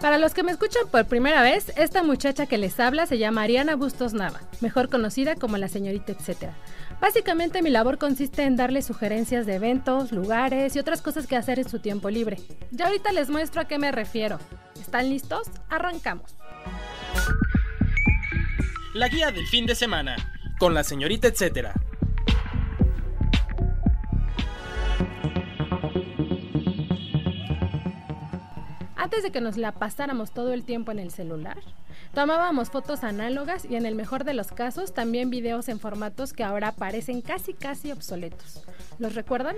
Para los que me escuchan por primera vez, esta muchacha que les habla se llama Ariana Bustos Nava, mejor conocida como la señorita etcétera. Básicamente mi labor consiste en darle sugerencias de eventos, lugares y otras cosas que hacer en su tiempo libre. Ya ahorita les muestro a qué me refiero. ¿Están listos? Arrancamos. La guía del fin de semana, con la señorita etcétera. Antes de que nos la pasáramos todo el tiempo en el celular, tomábamos fotos análogas y en el mejor de los casos también videos en formatos que ahora parecen casi casi obsoletos. ¿Los recuerdan?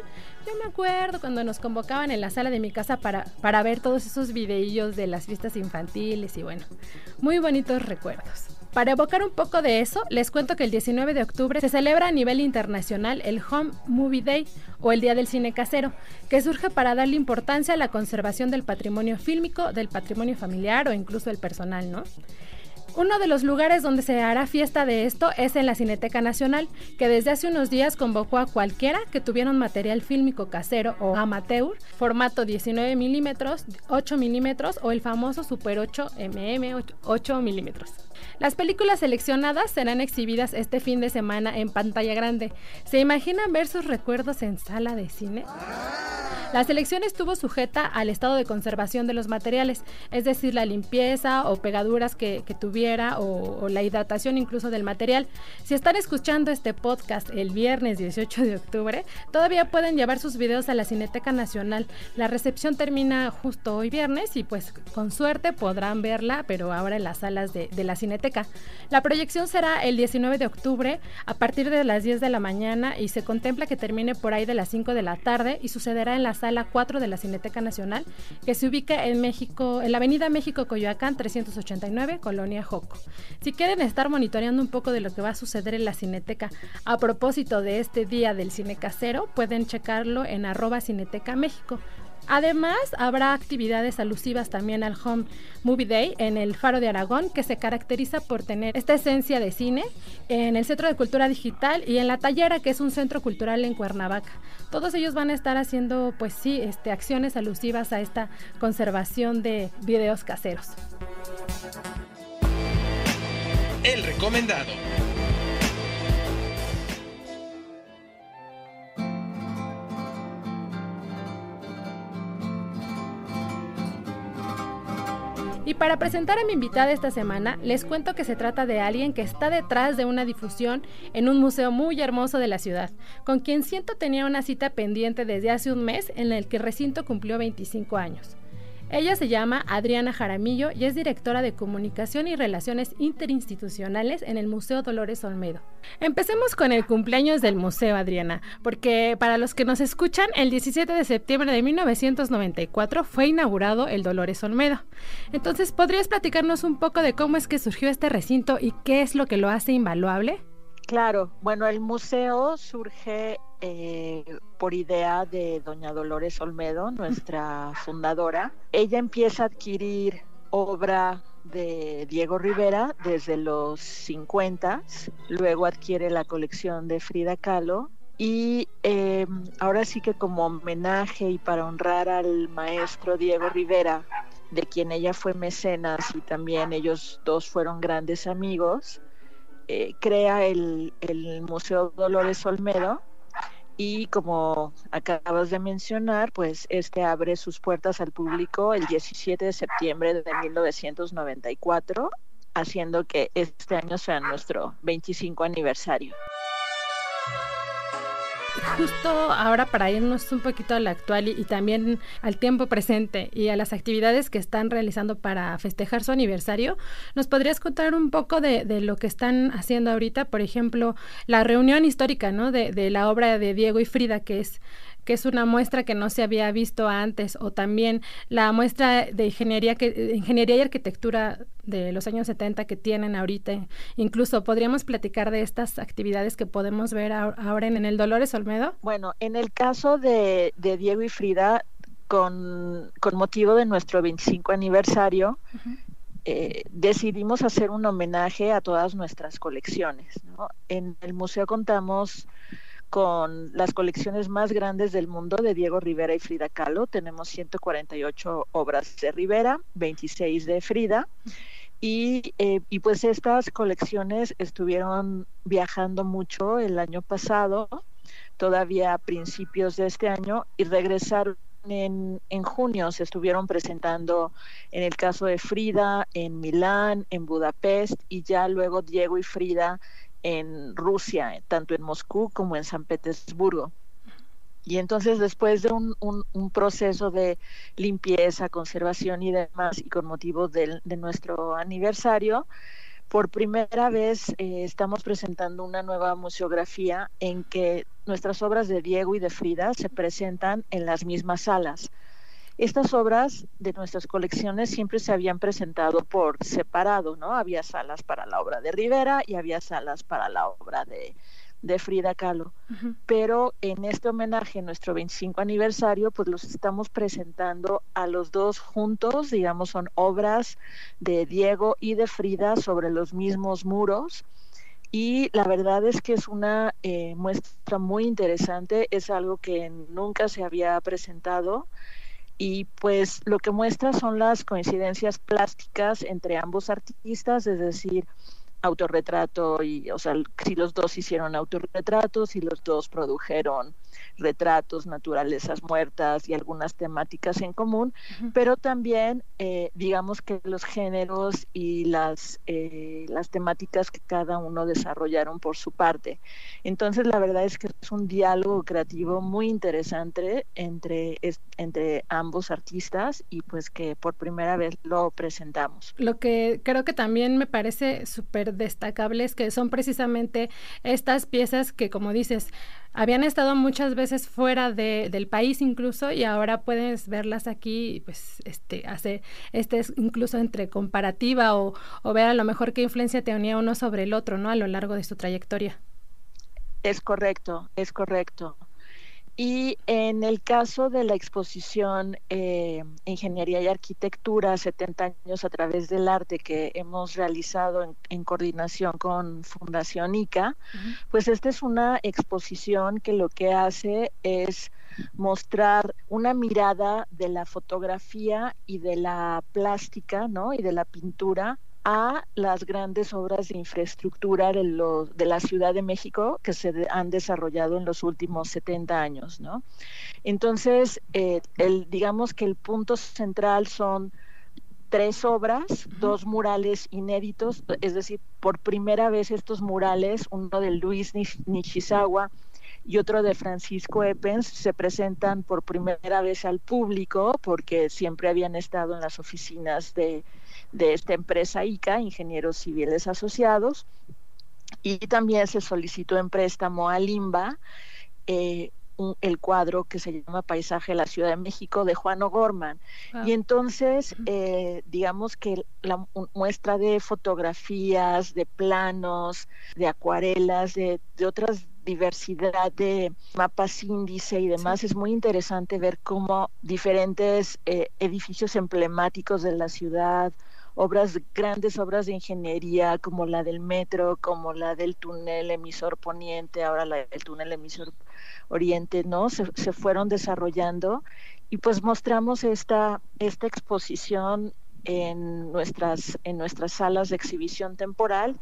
Yo me acuerdo cuando nos convocaban en la sala de mi casa para, para ver todos esos videillos de las fiestas infantiles y bueno, muy bonitos recuerdos. Para evocar un poco de eso, les cuento que el 19 de octubre se celebra a nivel internacional el Home Movie Day o el Día del Cine Casero, que surge para darle importancia a la conservación del patrimonio fílmico, del patrimonio familiar o incluso el personal, ¿no? Uno de los lugares donde se hará fiesta de esto es en la Cineteca Nacional, que desde hace unos días convocó a cualquiera que tuviera un material fílmico casero o amateur, formato 19 milímetros, 8 milímetros o el famoso Super 8 mm 8 milímetros. Las películas seleccionadas serán exhibidas este fin de semana en pantalla grande. ¿Se imaginan ver sus recuerdos en sala de cine? La selección estuvo sujeta al estado de conservación de los materiales, es decir, la limpieza o pegaduras que, tuviera o, la hidratación incluso del material. Si están escuchando este podcast el viernes 18 de octubre, todavía pueden llevar sus videos a la Cineteca Nacional. La recepción termina justo hoy viernes y pues con suerte podrán verla, pero ahora en las salas de, de la Cineteca. La proyección será el 19 de octubre a partir de las 10 de la mañana y se contempla que termine por ahí de las 5 de la tarde y sucederá en la sala 4 de la Cineteca Nacional, que se ubica en México, en la Avenida México Coyoacán 389, Colonia Joco. Si quieren estar monitoreando un poco de lo que va a suceder en la Cineteca a propósito de este día del cine casero, pueden checarlo en arroba Cineteca México. Además, habrá actividades alusivas también al Home Movie Day en el Faro de Aragón, que se caracteriza por tener esta esencia de cine en el Centro de Cultura Digital y en La Tallera, que es un centro cultural en Cuernavaca. Todos ellos van a estar haciendo, pues sí, este, acciones alusivas a esta conservación de videos caseros. El recomendado. Y para presentar a mi invitada esta semana, les cuento que se trata de alguien que está detrás de una difusión en un museo muy hermoso de la ciudad, con quien siento tenía una cita pendiente desde hace un mes en el que el recinto cumplió 25 años. Ella se llama Adriana Jaramillo y es directora de Comunicación y Relaciones Interinstitucionales en el Museo Dolores Olmedo. Empecemos con el cumpleaños del museo, Adriana, porque para los que nos escuchan, el 17 de septiembre de 1994 fue inaugurado el Dolores Olmedo. Entonces, ¿podrías platicarnos un poco de cómo es que surgió este recinto y qué es lo que lo hace invaluable? Claro, bueno, el museo surge eh, por idea de doña Dolores Olmedo, nuestra fundadora. Ella empieza a adquirir obra de Diego Rivera desde los 50, luego adquiere la colección de Frida Kahlo y em, ahora sí que como homenaje y para honrar al maestro Diego Rivera, de quien ella fue mecenas y también ellos dos fueron grandes amigos, eh, crea el, el, Museo Dolores Olmedo y como acabas de mencionar, pues este abre sus puertas al público el 17 de septiembre de 1994, haciendo que este año sea nuestro 25 aniversario justo ahora para irnos un poquito al actual y, también al tiempo presente y a las actividades que están realizando para festejar su aniversario, ¿nos podrías contar un poco de, lo que están haciendo ahorita? Por ejemplo, la reunión histórica, ¿no? De, de la obra de Diego y Frida, que es que es una muestra que no se había visto antes, o también la muestra de ingeniería, que, ingeniería y arquitectura de los años 70 que tienen ahorita. Incluso podríamos platicar de estas actividades que podemos ver ahora en, el Dolores Olmedo. Bueno, en el caso de, Diego y Frida, con, motivo de nuestro 25 aniversario, eh, decidimos hacer un homenaje a todas nuestras colecciones. En el museo contamos con las colecciones más grandes del mundo de Diego Rivera y Frida Kahlo. Tenemos 148 obras de Rivera, 26 de Frida. Y, eh, y, pues estas colecciones estuvieron viajando mucho el año pasado, todavía a principios de este año, y regresaron en, en, junio. Se estuvieron presentando en el caso de Frida, en Milán, en Budapest, y ya luego Diego y Frida en Rusia, tanto en Moscú como en San Petersburgo. Y entonces después de un, un, proceso de limpieza, conservación y demás, y con motivo de, nuestro aniversario, por primera vez eh, estamos presentando una nueva museografía en que nuestras obras de Diego y de Frida se presentan en las mismas salas. Estas obras de nuestras colecciones siempre se habían presentado por separado, ¿no? Había salas para la obra de Rivera y había salas para la obra de, Frida Kahlo. Pero en este homenaje, nuestro 25 aniversario, pues los estamos presentando a los dos juntos, digamos, son obras de Diego y de Frida sobre los mismos muros. Y la verdad es que es una eh, muestra muy interesante, es algo que nunca se había presentado y pues lo que muestra son las coincidencias plásticas entre ambos artistas, es decir, autorretrato y, o sea, si los dos hicieron autorretratos, si los dos produjeron retratos, naturalezas muertas y algunas temáticas en común, pero también eh, digamos que los géneros y las, eh, las temáticas que cada uno desarrollaron por su parte. Entonces la verdad es que es un diálogo creativo muy interesante entre, entre ambos artistas y pues que por primera vez lo presentamos. Lo que creo que también me parece súper destacable es que son precisamente estas piezas que como dices, habían estado muchas veces fuera de, del país incluso y ahora puedes verlas aquí pues este hace este es incluso entre comparativa o, o ver a lo mejor qué influencia tenía uno sobre el otro no a lo largo de su trayectoria. Es correcto es correcto y en el caso de la exposición eh, Ingeniería y Arquitectura, 70 años a través del arte que hemos realizado en, coordinación con Fundación ICA, pues esta es una exposición que lo que hace es mostrar una mirada de la fotografía y de la plástica, ¿no? Y de la pintura a las grandes obras de infraestructura de, de, la Ciudad de México que se han desarrollado en los últimos 70 años, ¿no? Entonces, eh, el, digamos que el punto central son tres obras, dos murales inéditos, es decir, por primera vez estos murales, uno de Luis Nishizawa y otro de Francisco Epens, se presentan por primera vez al público porque siempre habían estado en las oficinas de de esta empresa ICA, Ingenieros Civiles Asociados, y también se solicitó en préstamo a Limba eh, el cuadro que se llama Paisaje de la Ciudad de México de Juan O'Gorman. Ah. Y entonces, eh, digamos que la muestra de fotografías, de planos, de acuarelas, de, otras diversidad de mapas índice y demás, es muy interesante ver cómo diferentes eh, edificios emblemáticos de la ciudad obras, grandes obras de ingeniería como la del metro, como la del túnel emisor poniente, ahora la del túnel emisor oriente, ¿no? Se, se fueron desarrollando y pues mostramos esta, esta exposición en nuestras, en nuestras salas de exhibición temporal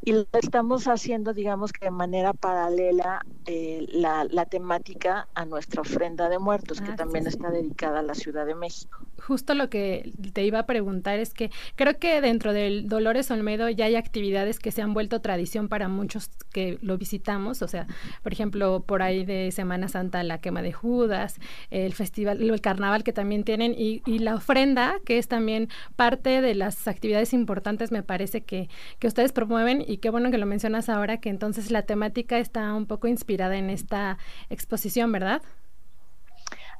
y lo estamos haciendo, digamos que de manera paralela, eh, la, la, temática a nuestra ofrenda de muertos, que ah, también está dedicada a la Ciudad de México. Justo lo que te iba a preguntar es que creo que dentro del Dolores Olmedo ya hay actividades que se han vuelto tradición para muchos que lo visitamos, o sea, por ejemplo, por ahí de Semana Santa la quema de Judas, el festival, el carnaval que también tienen y, y la ofrenda, que es también parte de las actividades importantes, me parece que, que ustedes promueven y qué bueno que lo mencionas ahora, que entonces la temática está un poco inspirada en esta exposición, ¿verdad?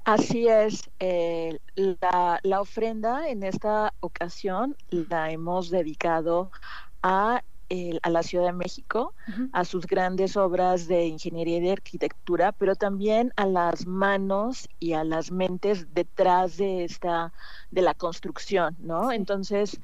Así es, eh, la, la, ofrenda en esta ocasión la hemos dedicado a, a la Ciudad de México, a sus grandes obras de ingeniería y de arquitectura, pero también a las manos y a las mentes detrás de esta, de la construcción, ¿no? Entonces,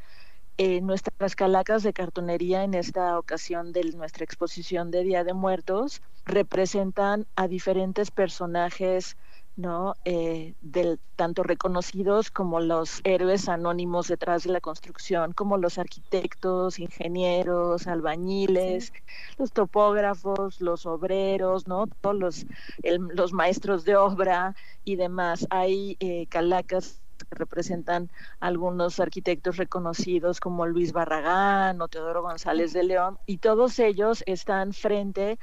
eh, nuestras calacas de cartonería en esta ocasión de nuestra exposición de Día de Muertos representan a diferentes personajes ¿no? Eh, del, tanto reconocidos como los héroes anónimos detrás de la construcción, como los arquitectos, ingenieros, albañiles, los topógrafos, los obreros, ¿no? Todos los, los maestros de obra y demás. Hay eh, calacas que representan algunos arquitectos reconocidos como Luis Barragán o Teodoro González de León, y todos ellos están frente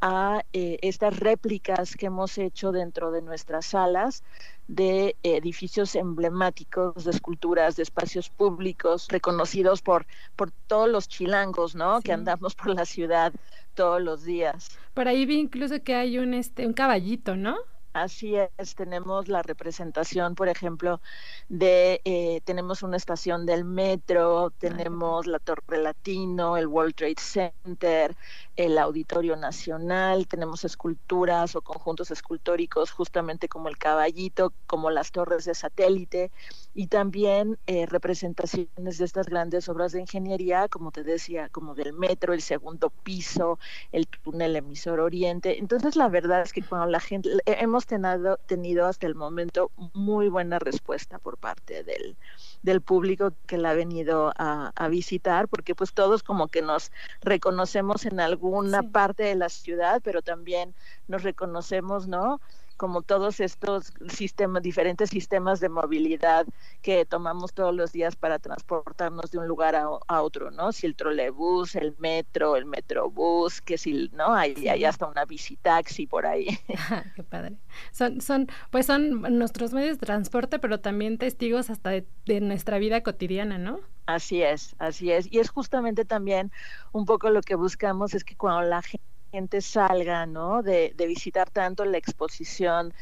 a eh, estas réplicas que hemos hecho dentro de nuestras salas de edificios emblemáticos, de esculturas, de espacios públicos reconocidos por, por todos los chilangos, ¿no? Que andamos por la ciudad todos los días. Por ahí vi incluso que hay un, este, un caballito, ¿no? Así es, tenemos la representación, por ejemplo, de, eh, tenemos una estación del metro, tenemos la Torre Latino, el World Trade Center, el Auditorio Nacional, tenemos esculturas o conjuntos escultóricos justamente como el caballito, como las torres de satélite y también eh, representaciones de estas grandes obras de ingeniería, como te decía, como del metro, el segundo piso, el túnel emisor oriente. Entonces, la verdad es que cuando la gente, hemos tenido, tenido hasta el momento muy buena respuesta por parte del, del público que la ha venido a, a visitar, porque pues todos como que nos reconocemos en alguna parte de la ciudad, pero también nos reconocemos, ¿no? Como todos estos sistemas, diferentes sistemas de movilidad que tomamos todos los días para transportarnos de un lugar a, otro, ¿no? Si el trolebús, el metro, el metrobús, que si, ¿no? Hay, hay hasta una taxi por ahí. Qué padre. Son, son, pues son nuestros medios de transporte, pero también testigos hasta de, de nuestra vida cotidiana, ¿no? Así es, así es. Y es justamente también un poco lo que buscamos, es que cuando la gente gente salga, ¿no? De, visitar tanto la exposición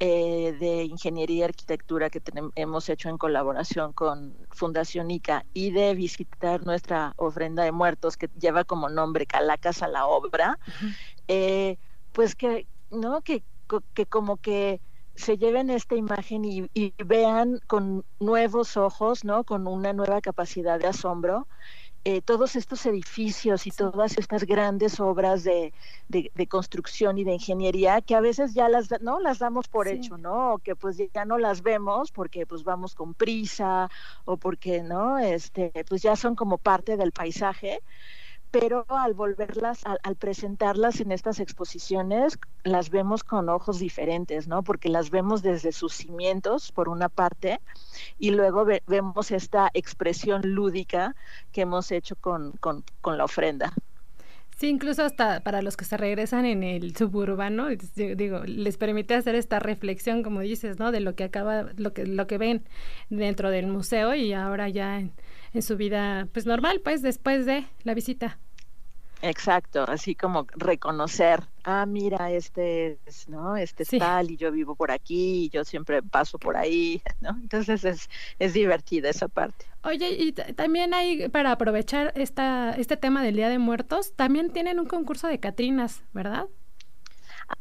eh, de ingeniería y arquitectura que hemos hecho en colaboración con Fundación ICA y de visitar nuestra ofrenda de muertos que lleva como nombre Calacas a la obra, eh, pues que, ¿no? Que, que como que se lleven esta imagen y, y, vean con nuevos ojos, ¿no? Con una nueva capacidad de asombro eh, todos estos edificios y todas estas grandes obras de, de, construcción y de ingeniería que a veces ya las no las damos por hecho no o que pues ya no las vemos porque pues vamos con prisa o porque no este pues ya son como parte del paisaje pero al volverlas, al, presentarlas en estas exposiciones, las vemos con ojos diferentes, ¿no? Porque las vemos desde sus cimientos, por una parte, y luego vemos esta expresión lúdica que hemos hecho con, con, con la ofrenda. Sí, incluso hasta para los que se regresan en el suburbano, digo, les permite hacer esta reflexión, como dices, ¿no? De lo que acaba, lo que, lo que ven dentro del museo y ahora ya en, en su vida pues normal, pues después de la visita. Exacto, así como reconocer, ah, mira, este es, ¿no? Este es tal y yo vivo por aquí y yo siempre paso por ahí, ¿no? Entonces es, es divertida esa parte. Oye, y también hay, para aprovechar esta, este tema del Día de Muertos, también tienen un concurso de Catrinas, ¿verdad?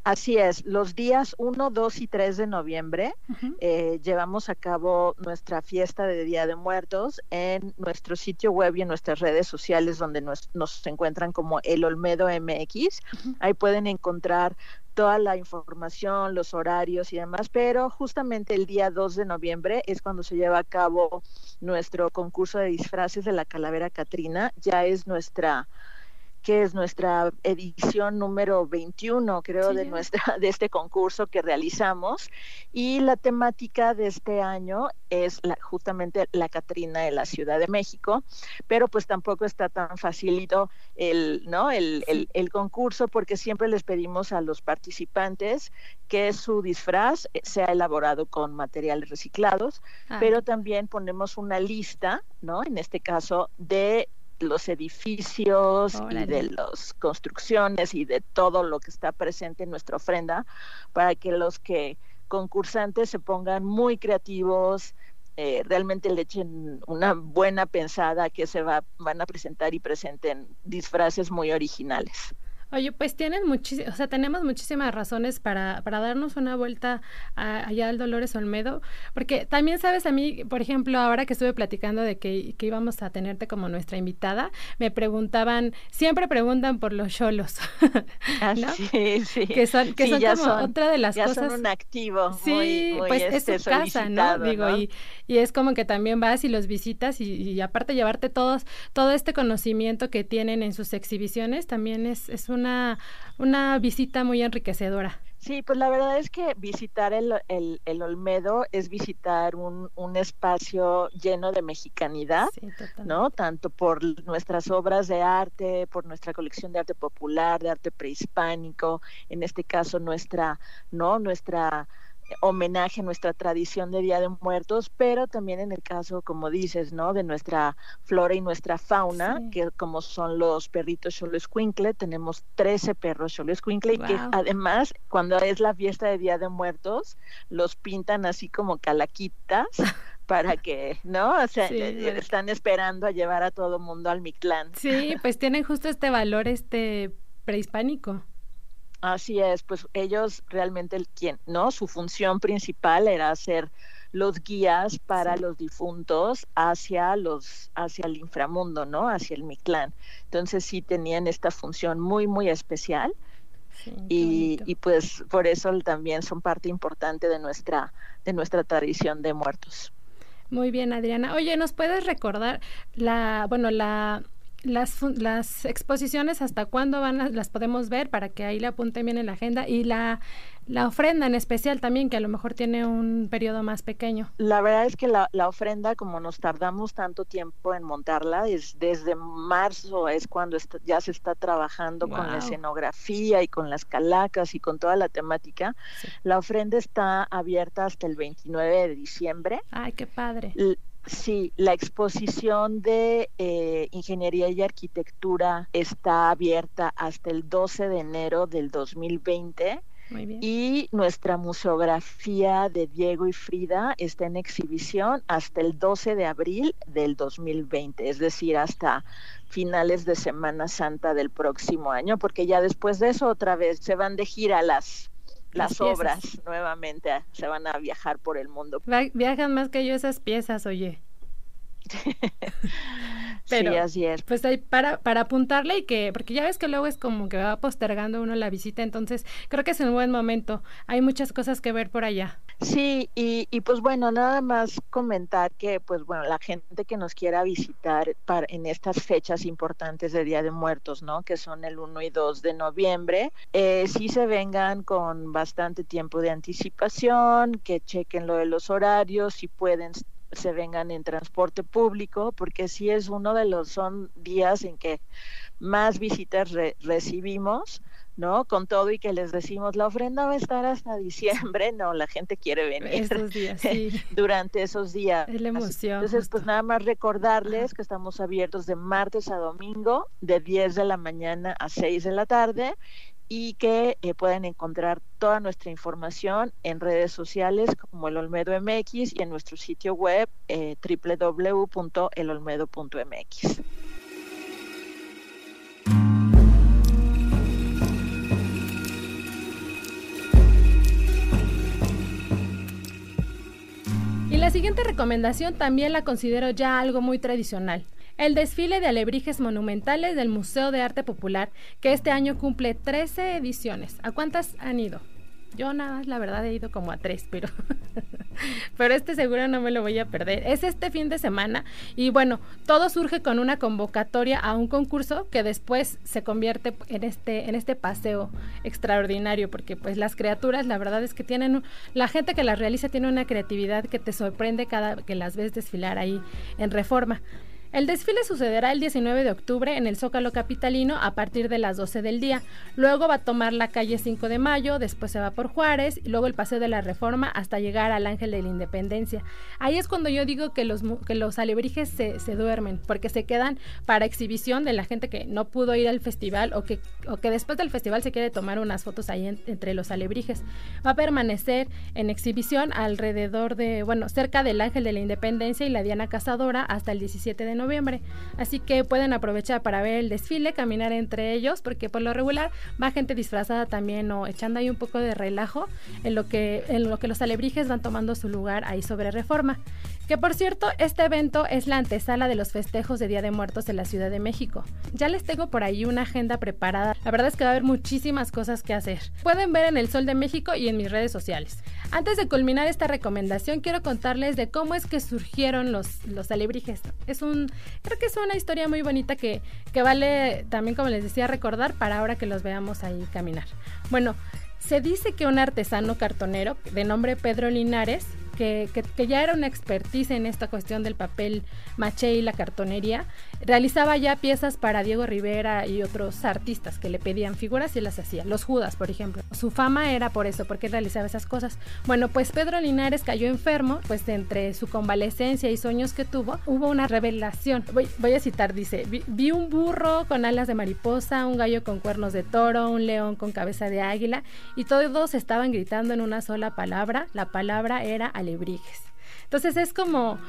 Así es, los días 1, 2 y 3 de noviembre eh, llevamos a cabo nuestra fiesta de Día de Muertos en nuestro sitio web y en nuestras redes sociales donde nos, encuentran como El Olmedo MX. Ahí pueden encontrar toda la información, los horarios y demás, pero justamente el día 2 de noviembre es cuando se lleva a cabo nuestro concurso de disfraces de la Calavera Catrina, ya es nuestra que es nuestra edición número 21, creo, de nuestra de este concurso que realizamos y la temática de este año es justamente la Catrina de la Ciudad de México, pero pues tampoco está tan facilito el, ¿no? el, el, concurso porque siempre les pedimos a los participantes que su disfraz sea elaborado con materiales reciclados, ah. pero también ponemos una lista, ¿no? En este caso de los edificios y de las construcciones y de todo lo que está presente en nuestra ofrenda para que los que concursantes se pongan muy creativos, eh, realmente le echen una buena pensada que se va, van a presentar y presenten disfraces muy originales. Oye, pues tienen muchísimas, o sea, tenemos muchísimas razones para, para darnos una vuelta allá al Dolores Olmedo, porque también sabes a mí, por ejemplo, ahora que estuve platicando de que, que íbamos a tenerte como nuestra invitada, me preguntaban, siempre preguntan por los cholos, ah, Sí, sí. Que son, que son como otra de las ya cosas. Son un activo. Sí, muy, pues este, es su casa, ¿no? Digo, Y, y es como que también vas y los visitas y, y, aparte llevarte todos, todo este conocimiento que tienen en sus exhibiciones, también es, es un una, una visita muy enriquecedora. Sí, pues la verdad es que visitar el, el, el Olmedo es visitar un, un, espacio lleno de mexicanidad, ¿no? Tanto por nuestras obras de arte, por nuestra colección de arte popular, de arte prehispánico, en este caso nuestra, ¿no? Nuestra homenaje a nuestra tradición de Día de Muertos, pero también en el caso, como dices, ¿no? De nuestra flora y nuestra fauna, que como son los perritos Xoloscuincle, tenemos 13 perros Xoloscuincle y que además cuando es la fiesta de Día de Muertos, los pintan así como calaquitas para que, ¿no? O sea, están esperando a llevar a todo mundo al Mictlán. Sí, pues tienen justo este valor este prehispánico. Así es, pues ellos realmente el quien, ¿no? Su función principal era ser los guías para los difuntos hacia los hacia el inframundo, ¿no? Hacia el Mictlán. Entonces sí tenían esta función muy muy especial. y, y, pues por eso también son parte importante de nuestra de nuestra tradición de muertos. Muy bien, Adriana. Oye, ¿nos puedes recordar la bueno, la las, las exposiciones, ¿hasta cuándo van las podemos ver? Para que ahí le apunten bien en la agenda. Y la, la ofrenda en especial también, que a lo mejor tiene un periodo más pequeño. La verdad es que la, la ofrenda, como nos tardamos tanto tiempo en montarla, es desde marzo es cuando ya se está trabajando con la escenografía y con las calacas y con toda la temática. La ofrenda está abierta hasta el 29 de diciembre. Ay, qué padre. Sí, la exposición de eh, Ingeniería y Arquitectura está abierta hasta el 12 de enero del 2020. Muy bien. Y nuestra museografía de Diego y Frida está en exhibición hasta el 12 de abril del 2020, es decir, hasta finales de Semana Santa del próximo año, porque ya después de eso otra vez se van de gira las las, obras nuevamente se van a viajar por el mundo. Viajan más que yo esas piezas, oye. Pero, sí, así es. Pues ahí para, para apuntarle y que, porque ya ves que luego es como que va postergando uno la visita, entonces creo que es un buen momento. Hay muchas cosas que ver por allá. Sí, y, y pues bueno, nada más comentar que, pues bueno, la gente que nos quiera visitar para, en estas fechas importantes de Día de Muertos, ¿no? Que son el 1 y 2 de noviembre, eh, sí se vengan con bastante tiempo de anticipación, que chequen lo de los horarios, si pueden se vengan en transporte público, porque sí es uno de los, son días en que más visitas recibimos, ¿no? Con todo y que les decimos, la ofrenda va a estar hasta diciembre, no, la gente quiere venir días, sí. durante esos días. Es la emoción. Entonces, pues nada más recordarles que estamos abiertos de martes a domingo, de 10 de la mañana a 6 de la tarde, y que eh, pueden encontrar toda nuestra información en redes sociales como el Olmedo MX y en nuestro sitio web eh, www.elolmedo.mx. la siguiente recomendación también la considero ya algo muy tradicional el desfile de alebrijes monumentales del Museo de Arte Popular, que este año cumple 13 ediciones. ¿A cuántas han ido? Yo nada más, la verdad, he ido como a tres, pero, pero este seguro no me lo voy a perder. Es este fin de semana y bueno, todo surge con una convocatoria a un concurso que después se convierte en este, en este paseo extraordinario, porque pues las criaturas, la verdad es que tienen, la gente que las realiza tiene una creatividad que te sorprende cada que las ves desfilar ahí en reforma. El desfile sucederá el 19 de octubre en el Zócalo Capitalino a partir de las 12 del día. Luego va a tomar la calle 5 de Mayo, después se va por Juárez y luego el Paseo de la Reforma hasta llegar al Ángel de la Independencia. Ahí es cuando yo digo que los, que los alebrijes se, se duermen, porque se quedan para exhibición de la gente que no pudo ir al festival o que, o que después del festival se quiere tomar unas fotos ahí entre los alebrijes. Va a permanecer en exhibición alrededor de, bueno, cerca del Ángel de la Independencia y la Diana Cazadora hasta el 17 de noviembre. Así que pueden aprovechar para ver el desfile, caminar entre ellos, porque por lo regular va gente disfrazada también o echando ahí un poco de relajo en lo que, en lo que los alebrijes van tomando su lugar ahí sobre reforma. Que por cierto, este evento es la antesala de los festejos de Día de Muertos en la Ciudad de México. Ya les tengo por ahí una agenda preparada. La verdad es que va a haber muchísimas cosas que hacer. Pueden ver en el Sol de México y en mis redes sociales. Antes de culminar esta recomendación, quiero contarles de cómo es que surgieron los, los alebrijes. Es un, creo que es una historia muy bonita que, que vale también, como les decía, recordar para ahora que los veamos ahí caminar. Bueno, se dice que un artesano cartonero de nombre Pedro Linares que, ya era una expertise en esta cuestión del papel maché y la cartonería, realizaba ya piezas para Diego Rivera y otros artistas que le pedían figuras y las hacía. Los Judas, por ejemplo. Su fama era por eso, porque realizaba esas cosas. Bueno, pues Pedro Linares cayó enfermo, pues entre su convalecencia y sueños que tuvo, hubo una revelación. Voy, a citar, dice, vi, vi un burro con alas de mariposa, un gallo con cuernos de toro, un león con cabeza de águila, y todos estaban gritando en una sola palabra. La palabra era alebrijes. Entonces es como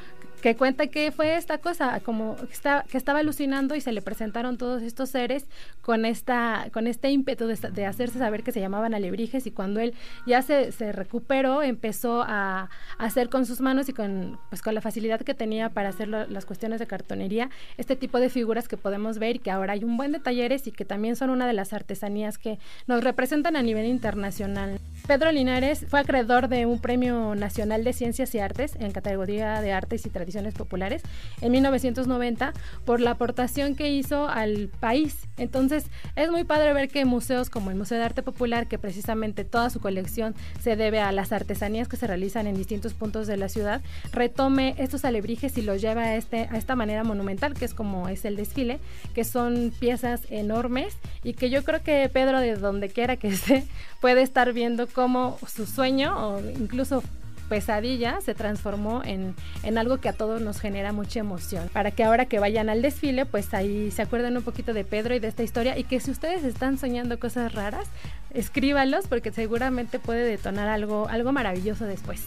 que cuenta que fue esta cosa, como está, que estaba alucinando y se le presentaron todos estos seres con esta con este ímpetu de, hacerse saber que se llamaban alebrijes y cuando él ya se, se, recuperó empezó a, hacer con sus manos y con pues con la facilidad que tenía para hacer las cuestiones de cartonería este tipo de figuras que podemos ver y que ahora hay un buen de talleres y que también son una de las artesanías que nos representan a nivel internacional. Pedro Linares fue acreedor de un premio nacional de ciencias y artes en categoría de artes y tradiciones populares en 1990 por la aportación que hizo al país. Entonces es muy padre ver que museos como el Museo de Arte Popular, que precisamente toda su colección se debe a las artesanías que se realizan en distintos puntos de la ciudad, retome estos alebrijes y los lleva a, este, a esta manera monumental, que es como es el desfile, que son piezas enormes y que yo creo que Pedro, de donde quiera que esté, puede estar viendo cómo su sueño o incluso pesadilla se transformó en, en, algo que a todos nos genera mucha emoción. Para que ahora que vayan al desfile, pues ahí se acuerden un poquito de Pedro y de esta historia y que si ustedes están soñando cosas raras, escríbalos porque seguramente puede detonar algo, algo maravilloso después.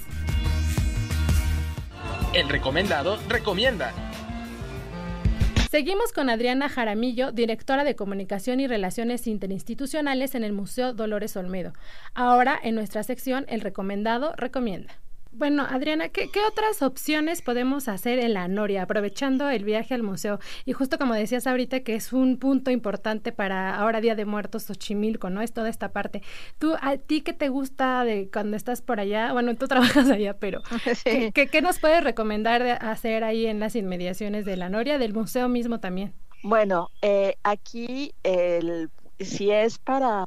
El recomendado recomienda. Seguimos con Adriana Jaramillo, directora de Comunicación y Relaciones Interinstitucionales en el Museo Dolores Olmedo. Ahora, en nuestra sección, el recomendado recomienda. Bueno, Adriana, ¿qué, otras opciones podemos hacer en la Noria, aprovechando el viaje al museo? Y justo como decías ahorita, que es un punto importante para ahora Día de Muertos Xochimilco, ¿no? Es toda esta parte. ¿Tú, a ti qué te gusta de cuando estás por allá? Bueno, tú trabajas allá, pero ¿qué, nos puedes recomendar de hacer ahí en las inmediaciones de la Noria, del museo mismo también? Bueno, eh, aquí el, si es para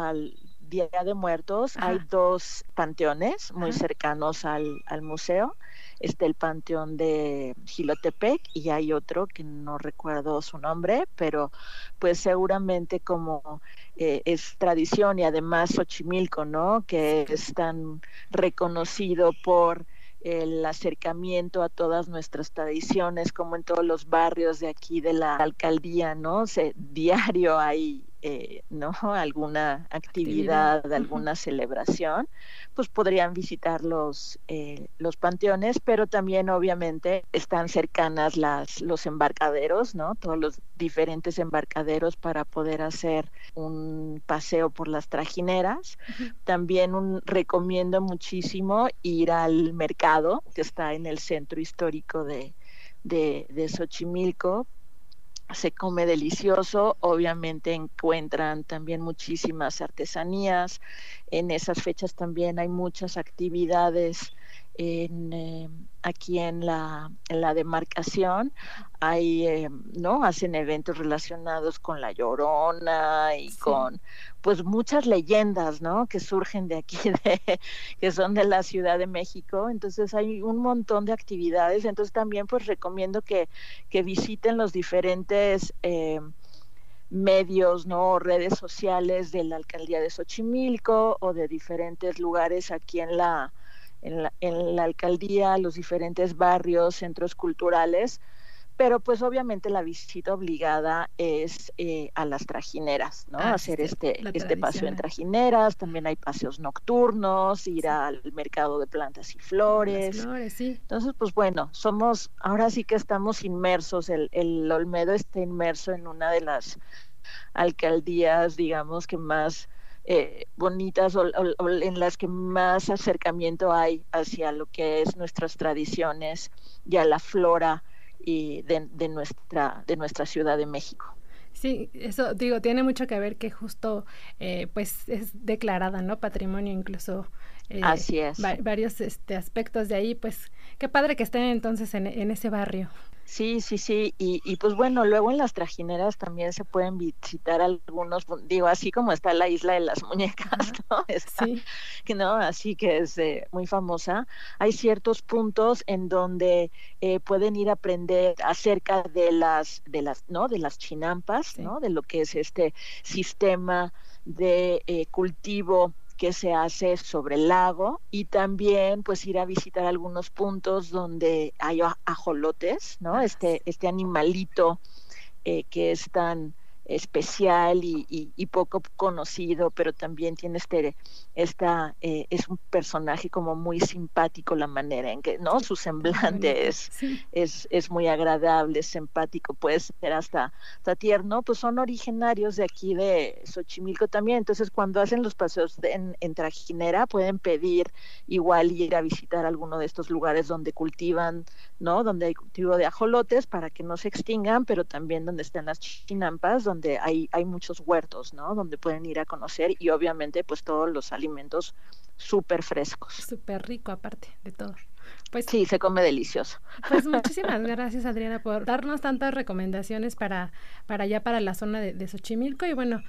Día de Muertos hay dos panteones muy cercanos al, museo. Está el panteón de Gilotepec y hay otro que no recuerdo su nombre, pero pues seguramente como eh, es tradición y además Xochimilco, ¿no? Que es tan reconocido por el acercamiento a todas nuestras tradiciones, como en todos los barrios de aquí de la alcaldía, ¿no? Se, diario hay eh, ¿no? alguna actividad, alguna celebración, pues podrían visitar los, eh, los panteones, pero también obviamente están cercanas las, los embarcaderos, ¿no? Todos los diferentes embarcaderos para poder hacer un paseo por las trajineras. También un, recomiendo muchísimo ir al mercado que está en el centro histórico de, de, de Xochimilco se come delicioso, obviamente encuentran también muchísimas artesanías, en esas fechas también hay muchas actividades en, eh, aquí en la, en la demarcación hay, eh, ¿no? Hacen eventos relacionados con la llorona y con, pues, muchas leyendas, ¿no? Que surgen de aquí, de, que son de la Ciudad de México. Entonces hay un montón de actividades. Entonces también, pues, recomiendo que, que visiten los diferentes... Eh, medios, ¿no? redes sociales de la alcaldía de Xochimilco o de diferentes lugares aquí en la, en la, en la alcaldía, los diferentes barrios, centros culturales, pero pues obviamente la visita obligada es eh, a las trajineras, ¿no? Ah, Hacer este, este paseo en trajineras, también hay paseos nocturnos, ir al mercado de plantas y flores. flores, sí. Entonces, pues bueno, somos, ahora sí que estamos inmersos, el, el Olmedo está inmerso en una de las alcaldías, digamos, que más eh, bonitas o, en las que más acercamiento hay hacia lo que es nuestras tradiciones y a la flora y de, de, nuestra, de nuestra Ciudad de México. Sí, eso digo, tiene mucho que ver que justo eh, pues es declarada, ¿no? Patrimonio incluso. Eh, Así es. varios este, aspectos de ahí, pues qué padre que estén entonces en, en ese barrio. Sí, sí, sí, y, y, pues bueno, luego en las trajineras también se pueden visitar algunos, digo, así como está la isla de las muñecas, ¿no? sí. que no, así que es eh, muy famosa. Hay ciertos puntos en donde eh, pueden ir a aprender acerca de las, de las, ¿no? De las chinampas, ¿no? De lo que es este sistema de eh, cultivo que se hace sobre el lago y también pues ir a visitar algunos puntos donde hay ajolotes, ¿no? Este, este animalito eh, que es tan especial y, poco conocido, pero también tiene este, esta, eh, es un personaje como muy simpático la manera en que, ¿no? Su semblante es, es, es, muy agradable, es simpático, puede ser hasta, hasta, tierno, pues son originarios de aquí de Xochimilco también, entonces cuando hacen los paseos en, en trajinera pueden pedir igual ir a visitar alguno de estos lugares donde cultivan, ¿no? Donde hay cultivo de ajolotes para que no se extingan, pero también donde están las chinampas, donde hay, hay muchos huertos, ¿no? Donde pueden ir a conocer y obviamente pues todos los alimentos súper frescos. Súper rico aparte de todo. Pues, sí, se come delicioso. Pues muchísimas gracias Adriana por darnos tantas recomendaciones para, para allá, para la zona de, de Xochimilco y bueno,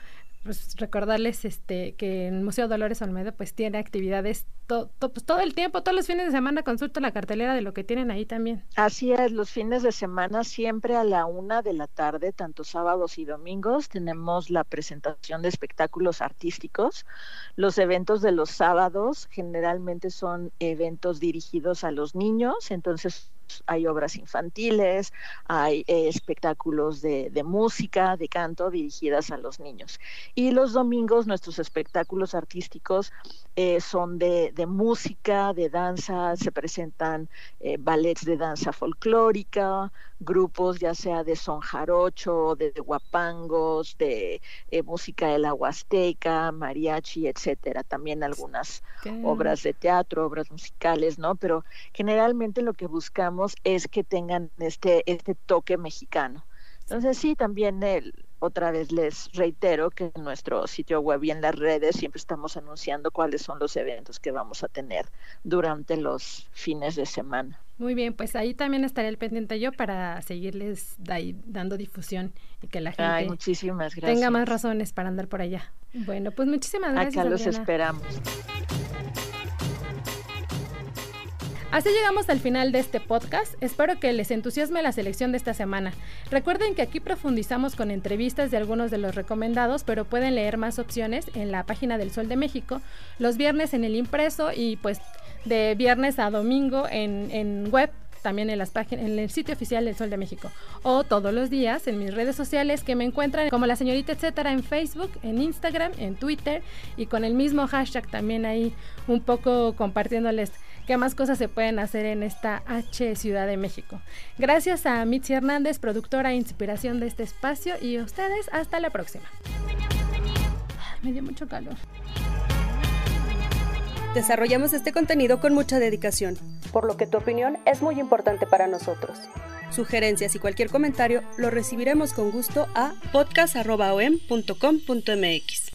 pues recordarles este que el Museo Dolores Olmedo pues tiene actividades pues, todo el tiempo, todos los fines de semana consulta la cartelera de lo que tienen ahí también. Así es, los fines de semana siempre a la una de la tarde, tanto sábados y domingos, tenemos la presentación de espectáculos artísticos. Los eventos de los sábados generalmente son eventos dirigidos a los niños, entonces hay obras infantiles, hay eh, espectáculos de, música, de canto dirigidas a los niños. Y los domingos nuestros espectáculos artísticos eh, son de, música, de danza, se presentan eh, ballets de danza folclórica, grupos ya sea de son jarocho, de, guapangos, de música de la huasteca, mariachi, etcétera. También algunas obras de teatro, obras musicales, ¿no? Pero generalmente lo que buscamos es que tengan este, este toque mexicano. Entonces sí, también el, otra vez les reitero que en nuestro sitio web y en las redes siempre estamos anunciando cuáles son los eventos que vamos a tener durante los fines de semana. Muy bien, pues ahí también estaré el pendiente yo para seguirles dando difusión y que la gente muchísimas tenga más razones para andar por allá. Bueno, pues muchísimas gracias. Acá los esperamos. Así llegamos al final de este podcast. Espero que les entusiasme la selección de esta semana. Recuerden que aquí profundizamos con entrevistas de algunos de los recomendados, pero pueden leer más opciones en la página del Sol de México, los viernes en el impreso y pues de viernes a domingo en, web también en las páginas, en el sitio oficial del Sol de México. O todos los días en mis redes sociales que me encuentran como la señorita etcétera en Facebook, en Instagram, en Twitter y con el mismo hashtag también ahí un poco compartiéndoles qué más cosas se pueden hacer en esta H Ciudad de México. Gracias a Mitzi Hernández, productora e inspiración de este espacio, y a ustedes hasta la próxima. Me dio mucho calor. Desarrollamos este contenido con mucha dedicación, por lo que tu opinión es muy importante para nosotros. Sugerencias y cualquier comentario lo recibiremos con gusto a podcast.om.com.mx.